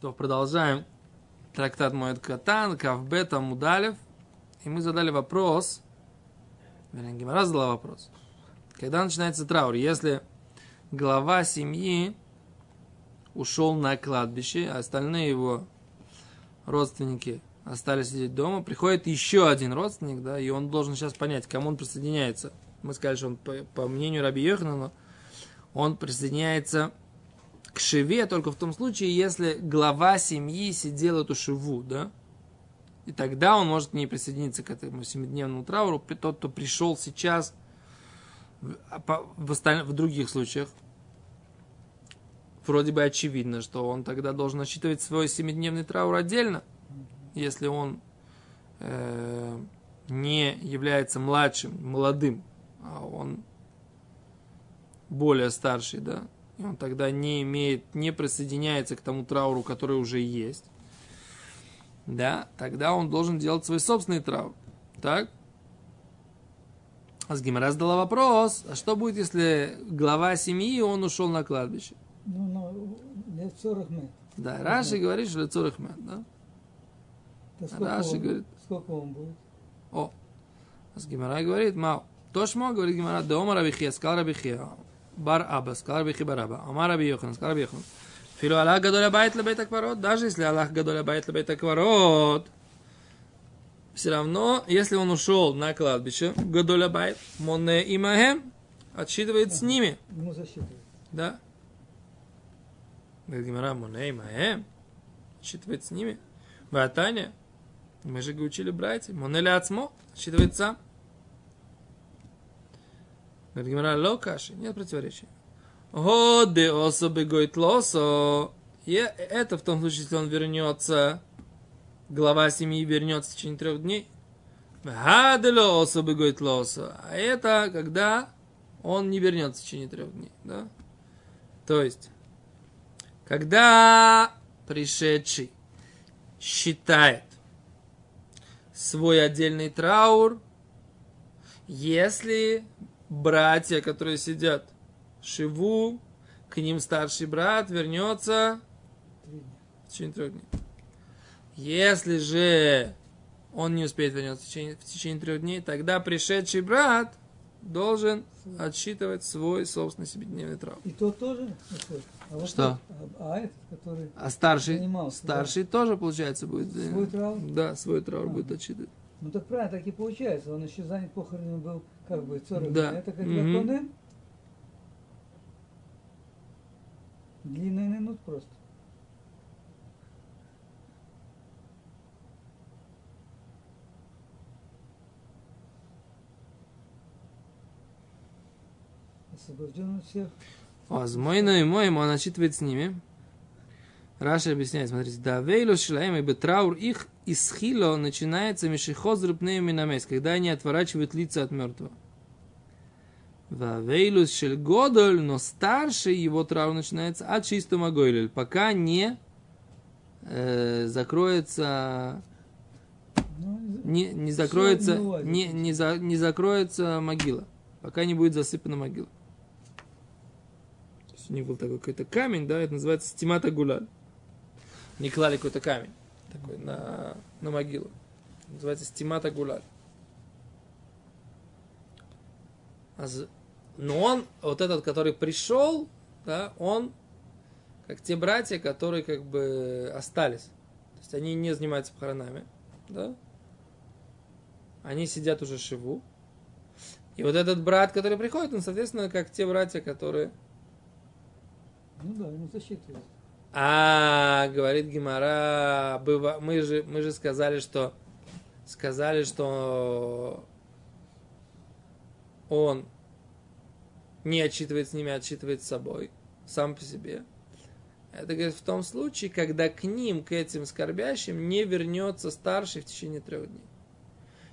То продолжаем трактат Моет Катан, Кавбета, Мудалев. И мы задали вопрос, вернее, Гимара задала вопрос. Когда начинается траур? Если глава семьи ушел на кладбище, а остальные его родственники остались сидеть дома, приходит еще один родственник, да, и он должен сейчас понять, к кому он присоединяется. Мы сказали, что он, по, по мнению Раби Йоханана, он присоединяется к шиве только в том случае, если глава семьи сидел эту шиву, да, и тогда он может не присоединиться к этому семидневному трауру. Тот, кто пришел сейчас, в, в, осталь... в других случаях, вроде бы очевидно, что он тогда должен отсчитывать свой семидневный траур отдельно, если он э, не является младшим, молодым, а он более старший, да, и он тогда не имеет, не присоединяется к тому трауру, который уже есть, да, тогда он должен делать свой собственный траур. Так? А с Гимара задала вопрос, а что будет, если глава семьи, он ушел на кладбище? Ну, ну, лет 40 мет. Да, Раши говорит, что лет 40 мет, да? Да Раши он, говорит. сколько он будет? О, а с Гимара говорит, мау. Тошмо, говорит Гимара, да ома рабихия, сказал рабихия, бар аба, сказал рабихи бар аба, ама раби Йохан, сказал раби Йохан. Филу Аллах гадоля байт лебейт акварот, даже если Аллах гадоля байт лебейт акварот, все равно, если он ушел на кладбище, гадоля байт, моне имахем, отсчитывает с ними, Ему засчитывают. да? Гимара, моне имахем, отсчитывает с ними. Ватаня, мы же учили братья, моне ли ацмо, отсчитывает сам. Говорит Гимара, ло каши, нет противоречия. Годы особы гойт лосо. И это в том случае, если он вернется, глава семьи вернется в течение трех дней. Гадело особы гойт лосо. А это когда он не вернется в течение трех дней. Да? То есть, когда пришедший считает свой отдельный траур, если братья, которые сидят Шиву, к ним старший брат вернется в течение трех дней. Если же он не успеет вернуться в течение, в течение трех дней, тогда пришедший брат должен отсчитывать свой собственный семидневный траур. И тот тоже. А вот Что? тот, а, а этот, который А старший, Занимался, старший тоже, получается, будет... э, Свой траур? Да, свой траур А. будет отсчитывать. Ну так правильно, так и получается. Он еще занят похоронами был, как бы, 40 Да. дней. Это как Мгм. законы. Длинный минут просто. Освобожден от всех. А с мой и моим он отсчитывает с ними. Раша объясняет, смотрите, да вейло шлаем и траур их из хило начинается мишихозр минамес, когда они отворачивают лица от мертвого. Вавейлус шель годоль, но старший его траур начинается от чистого гойлель, пока не э, закроется, не, не закроется, не, не, за- не закроется могила, пока не будет засыпана могила. То есть у них был такой какой-то камень, да, это называется стимата гуляль. Не клали какой-то камень такой на, на могилу. Называется стимата гуляль. А Но он, вот этот, который пришел, да, он как те братья, которые как бы остались. То есть они не занимаются похоронами, да. Они сидят уже шиву. И вот этот брат, который приходит, он, соответственно, как те братья, которые... ну да, ему засчитывают. А, говорит Гимара, мы же, мы же сказали, что сказали, что он не отчитывает с ними, а отчитывает с собой, сам по себе. Это, говорит, в том случае, когда к ним, к этим скорбящим, не вернется старший в течение трех дней.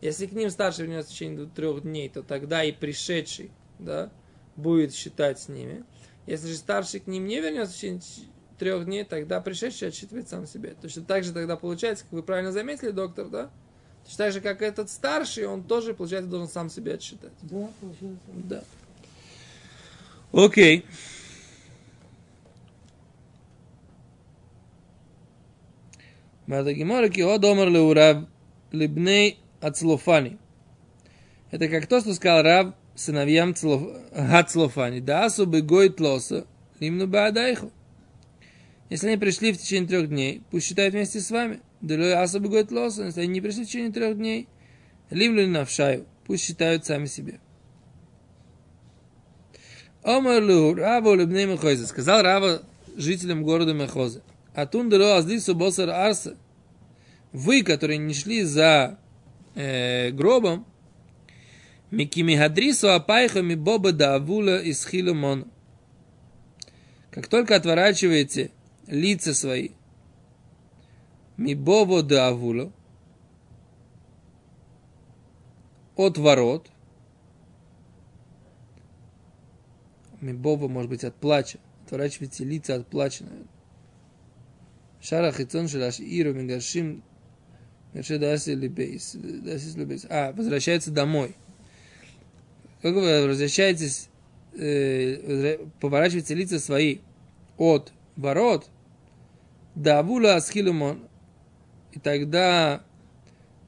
Если к ним старший вернется в течение трех дней, то тогда и пришедший, да, будет считать с ними. Если же старший к ним не вернется в течение трех дней, тогда пришедший отсчитывает сам себе. Точно так же тогда получается, как вы правильно заметили, доктор, да? Точно так же, как этот старший, он тоже, получается, должен сам себе отсчитать. Да, получается. Да. Окей. Мата Гемора ки од омар ле урав либней ацлофани. Это как то, что сказал Рав сыновьям Цлоф... Ацлофани. Да асу бы гойт лоса, лимну баадайху. Если они пришли в течение трех дней, пусть считают вместе с вами. Делой бы гойт лоса, если они не пришли в течение трех дней, лимлю навшаю, пусть считают сами себе. Омар лу Рава либней Мехоза. Сказал Рава жителям города Мехоза. Атун дело аздису босар арса. Вы, которые не шли за э, гробом, Микими хадрису апайха ми боба да авула из хилумон. Как только отворачиваете лица свои, ми боба да авула, от ворот, ми боба, может быть, от плача, отворачиваете лица от плача, наверное. Шара хитон шелаш иру либейс. А, возвращается домой. Как вы возвращаетесь, э, поворачиваете лица свои от ворот до Авула Асхилумон, и тогда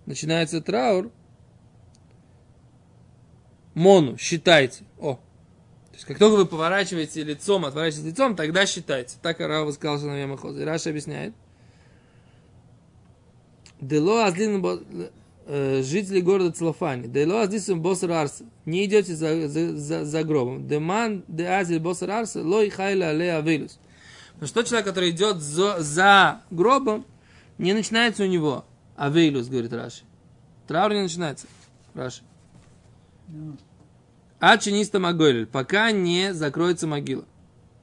начинается траур, Мону, считайте. О, то есть, как только вы поворачиваете лицом, отворачиваете лицом, тогда считайте. Так Арава сказал, что на Ямахоза. И Раша объясняет. Дело азлин э, жители города Целофани. Дело аздисум босар арса. Не идете за, за, за, за гробом. Деман де азиль босар арса, лой хайла але авилус. Но что человек, который идет за, за гробом, не начинается у него авилус, говорит Раши. Траур не начинается. Раши. Ну, А чиниста Магойль, пока не закроется могила.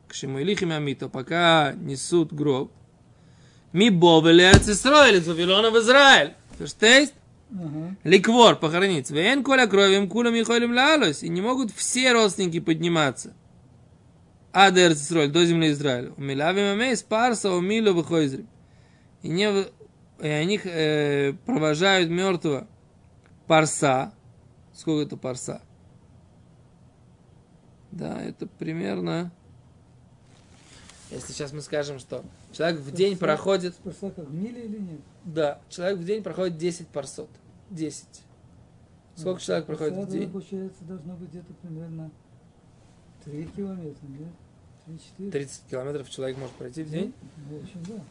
К чему илихим амито, пока несут гроб. Ми бовели Ацисроэль Вавилона в Израиль. Ага. Ликвор похоронить. Вен коля кровим кулам и холим лалос. И не могут все родственники подниматься. А до Ацисроэль, до земли Израиля. Умилавим амей спарса умилу выхойзрим. И, не, и они э, провожают мертвого парса. Сколько это парса? Да, это примерно... Если сейчас мы скажем, что человек в день Парса- проходит... Парса как в или нет? Да, человек в день проходит 10 парсот. 10. Сколько Ну, человек проходит парса, в день? Получается, должно быть где-то примерно 3 километра, нет? 30 километров человек может пройти в день? В общем, да.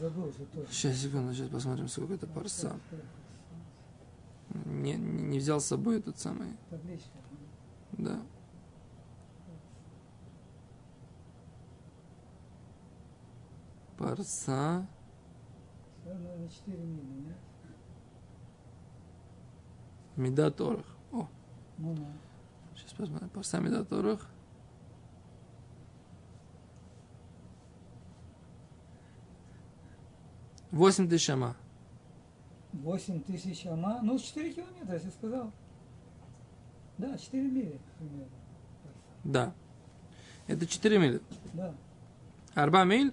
Забыл, сейчас, секунду, сейчас посмотрим, сколько это парса. Не, не, не взял с собой этот самый. Табличка. Да. Парса. Меда Торах. О. Ну, да. Сейчас посмотрим. Парса медаторах. 8 тысяч ама. 8 тысяч ама. Ну, 4 километра, если сказал. Да, 4 мили примерно. Да. Это 4 мили. Да. Арба миль,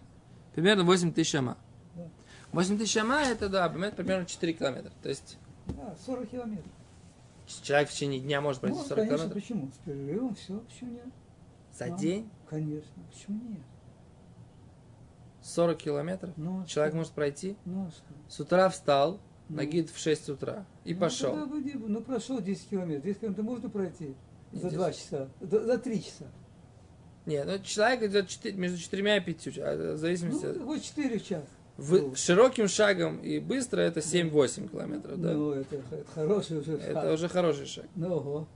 примерно 8 тысяч ама. Да. 8 тысяч ама это, да, примерно 4 километра. То есть... Да, 40 километров. Человек в течение дня может пройти ну, 40 конечно, километров? почему? С перерывом все, почему нет? За а, день? Конечно, почему нет? 40 километров. Ну, а Человек может пройти. Ну, а? С утра встал, Ну. нагид в 6 утра и Ну, пошел. бы Ну, прошел 10 километров. 10 километров можно пройти Не, за 10. 2 часа, за, за 3 часа. Нет, ну человек идет четы- между четырьмя и пятью, а, в зависимости Ну, от... хоть 4 в час. В- широким шагом и быстро это 7-8 километров, да. Ну, это, это хороший уже это шаг. уже хороший шаг. Ну, ого.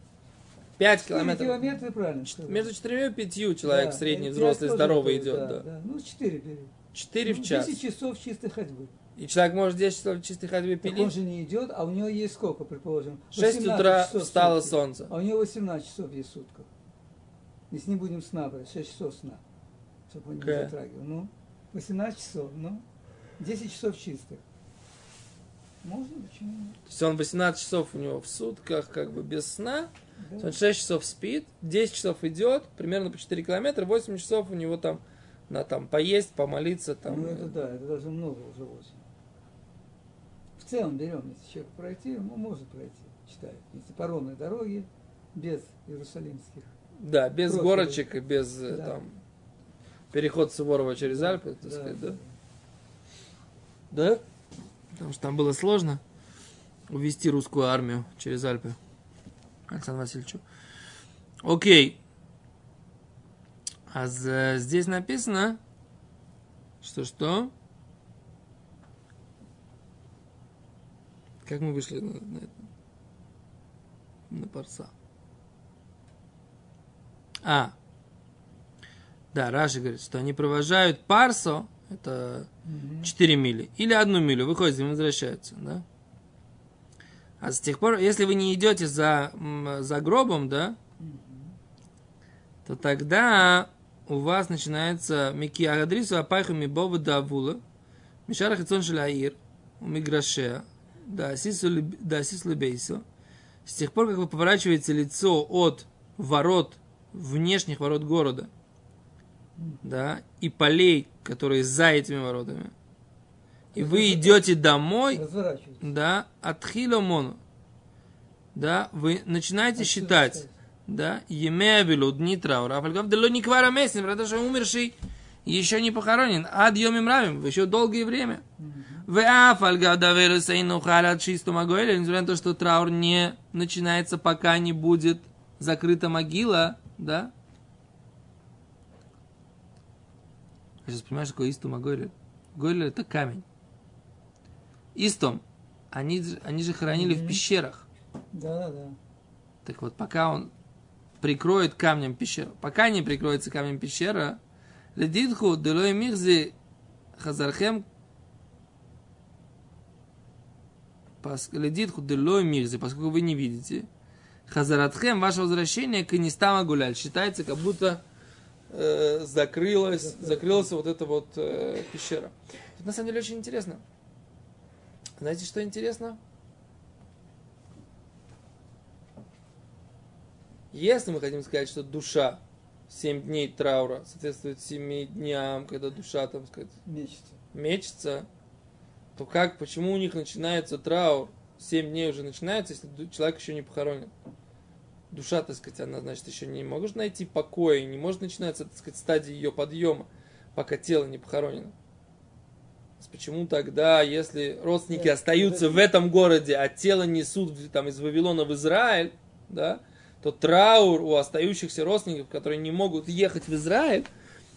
5 4 километров. километра, правильно сказал. Между четырьмя и пятью человек Да, средний, взрослый, здоровый говорю, идет, да. да. Ну, 4 бери. 4 Ну, в час. 10 часов чистой ходьбы. И человек может 10 часов чистой ходьбы Так он пилить. же не идет, а у него есть сколько, предположим? 6 18 утра встало сутки. солнце. А у него 18 часов есть в сутках. Если не будем сна брать, 6 часов сна. Чтобы он не Окей. затрагивал. Ну, 18 часов, ну, 10 часов чистых. Можно, почему нет? То есть он 18 часов у него в сутках, как бы без сна. Да. Он 6 часов спит, 10 часов идет, примерно по 4 километра, 8 часов у него там на там поесть, помолиться, там. Ну, это да, это даже много уже очень. В целом берем, если человек пройти, он может пройти, считает. Если по ровной дороге, без иерусалимских. Да, без Просто, горочек и без э, Да. там переход Суворова через Альпы, так Да, сказать, да. Да? Потому что там было сложно увести русскую армию через Альпы. Александру Васильевичу. Окей. А здесь написано, что что? Как мы вышли на, на, на парса? А. Да, Раши говорит, что они провожают парсо, это 4 мили, или одну милю, выходят и возвращаются, да? А с тех пор, если вы не идете за, за гробом, да, то тогда у вас начинается Мики Агадрису Апайху Мибова Давула, Мишара Хицон Шаляир, у Миграшея, да Асису Лебейсу. С тех пор, как вы поворачиваете лицо от ворот, внешних ворот города, да, и полей, которые за этими воротами, и вы идете домой, да, от хиломону, да, вы начинаете считать, да, емеабилу, дни траура, афальгав, да не квара месяц, потому что умерший еще не похоронен, ад йомим равим, еще долгое время. В афальгав даверу сейну халят чисту могойля, несмотря на то, что траур не начинается, пока не будет закрыта могила, да. Я сейчас понимаю, что такое истум Гойлер. Гойлер это камень. Истом, они, они же хоронили в Мгм. пещерах. Да, да. Так вот, пока он прикроет камнем пещеру, пока не прикроется камнем пещера, ледитху делой михзи хазархем ледитху делой михзи, поскольку вы не видите, хазаратхем, ваше возвращение к Нистама Гуляль, считается, как будто э, закрылась, закрылась вот эта вот э, пещера. Тут на самом деле очень интересно. Знаете, что интересно? Если мы хотим сказать, что душа 7 дней траура соответствует 7 дням, когда душа, там сказать, Мечется. мечется, то как, почему у них начинается траур? 7 дней уже начинается, если человек еще не похоронен. Душа, так сказать, она, значит, еще не может найти покоя, не может начинаться, так сказать, стадия ее подъема, пока тело не похоронено. Почему тогда, если родственники Нет, остаются в подожди. этом городе, а тело несут в- там, из Вавилона в Израиль, да, то траур у остающихся родственников, которые не могут ехать в Израиль,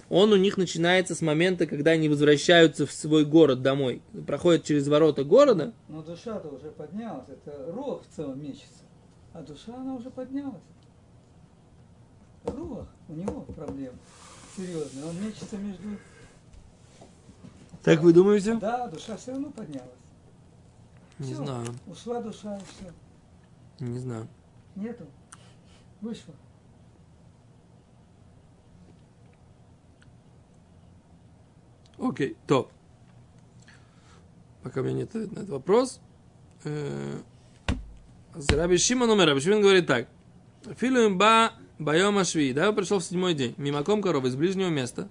он у них начинается с момента, когда они возвращаются в свой город домой. Проходят через ворота города. Но душа-то уже поднялась. Это рух в целом мечется. А душа, она уже поднялась. Рух, у него проблемы серьезные. Он мечется между... Так вы думаете? Да, душа все равно поднялась. Не Всё, знаю. Ушла душа и все. Не знаю. Нету. Вышла. Окей, топ. Пока у меня нет ответа на этот вопрос. Раби Шимон умер. Раби Шимон говорит так. Филуем ба байома шви. Да, пришел в седьмой день. Мимаком корова из ближнего места.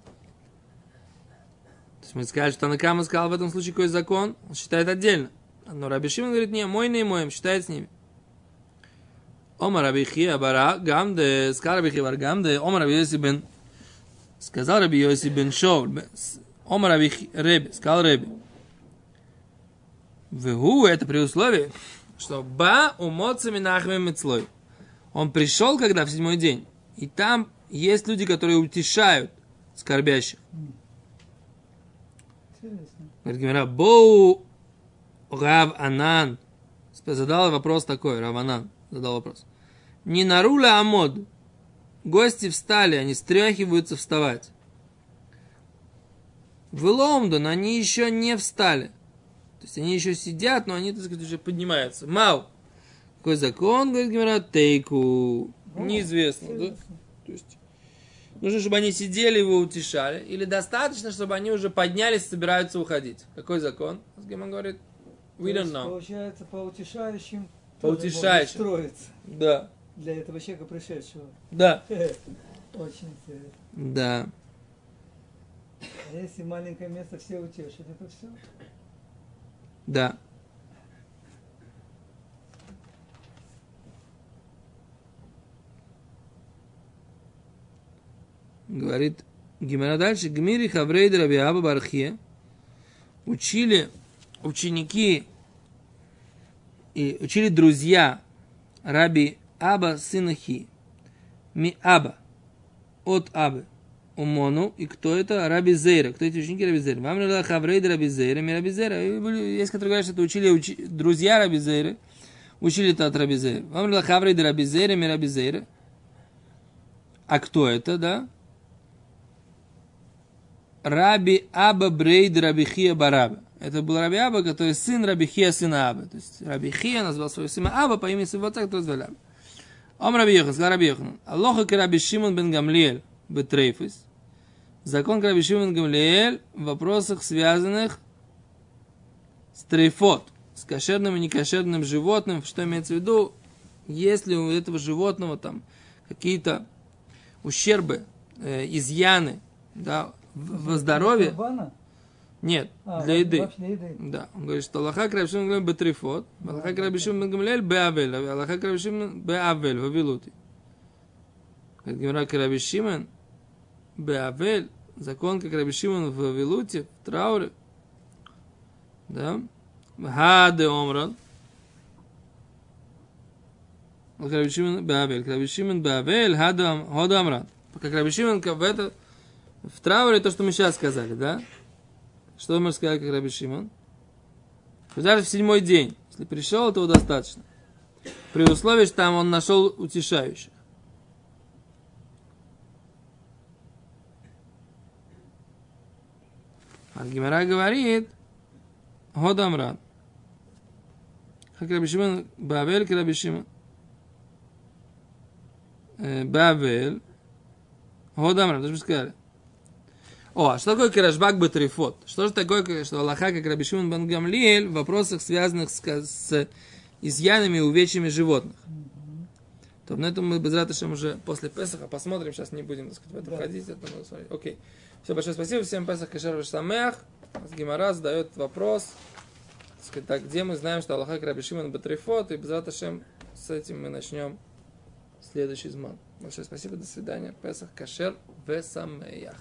То есть мы сказали, что Танакама сказал в этом случае какой закон. Он считает отдельно. Но Раби Шимон говорит, не, мой не моем, считает с ними. Ома Раби Хия бара гамде, сказал Раби Хия гамде, Ома Раби Йоси бен, сказал Раби Йоси бен Шоу, Ома Раби Реби, сказал Реби. Вегу, это при условии, что ба умоца минахме мецлой. Он пришел, когда в седьмой день, и там есть люди, которые утешают скорбящих. Говорит Гимара, Боу Рав Анан. Задал вопрос такой, Рав Анан задал вопрос. Не наруля амод. Гости встали, они стряхиваются вставать. В Лондон они еще не встали. То есть они еще сидят, но они, так сказать, уже поднимаются. Мау. Какой закон, говорит Гимара, тейку. О, Неизвестно, да? То есть нужно, чтобы они сидели и его утешали, или достаточно, чтобы они уже поднялись и собираются уходить. Какой закон? Гимон говорит, we don't know. Получается, по утешающим По утешающим. строиться Да, для этого человека пришедшего. да, Очень интересно. да. А если маленькое место все утешит, это все. Да. Говорит Гимара дальше. Гмири Хаврейд Раби Аба Бархия учили ученики и учили друзья Раби Аба сына Хи. Ми Аба. От Абы. Умону. И кто это? Раби Зейра. Кто эти ученики Раби Зейра? Вам надо Хаврейд Раби Зейра, ми Раби Зейра. Есть, которые говорят, что это учили учи, друзья Раби Зейра. Учили это от Раби Зейра. Вам надо Хаврейд Раби Зейра, ми Раби Зейра. А кто это, да? Раби Аба Брейд Раби Хия Бараба. Это был Раби Аба, который сын Раби Хия, сына Аба. То есть Раби Хия назвал своего сына Аба по имени своего отца, который звали Аба. Ом Раби Йохан, сказал Раби Йохан. Аллоха к Раби Шимон бен Гамлиэль бетрейфис. Закон Раби Шимон Гамлиэль в вопросах, связанных с трейфот, с кошерным и некошерным животным. Что имеется в виду? Если у этого животного там какие-то ущербы, э, изъяны, да, в, в здоровье. Нет, А, для еды. для еды. Да, он говорит, что Аллаха Крабишим Гамлель бетрифот, Аллаха Крабишим Гамлель беавель, Аллаха Крабишим беавель, вавилути. Говорит, Гимра Крабишимен беавель, закон как Крабишимен в вавилуте, в трауре. Да? Хаде омран. Крабишимен беавель, Крабишимен беавель, хаде омран. Как Крабишимен в это, в трауре то, что мы сейчас сказали, да? Что мы сказали, как Раби Шимон? Даже в седьмой день, если пришел, этого достаточно. При условии, что там он нашел утешающих. Аргимера говорит, Годамран. Как Раби Шимон, Бавель, как Раби Шимон. Э, Бавель, Годамран, мы сказали. О, а что такое Керашбак Батрифот? Что же такое, что Аллаха, как Раби Шимон Гамлиэль, в вопросах, связанных с, с изъянами и увечьями животных? То на этом мы без уже после Песаха посмотрим, сейчас не будем, так сказать, в это Да. входить. Это надо смотреть. Окей. Все, большое спасибо. Всем Песах Кашер Самех. Гимара задает вопрос, так где мы знаем, что Аллаха, Раби Шимон Батрифот, и без ратышем с этим мы начнем следующий зман. Большое спасибо, до свидания. Песах Кашер Весамеях.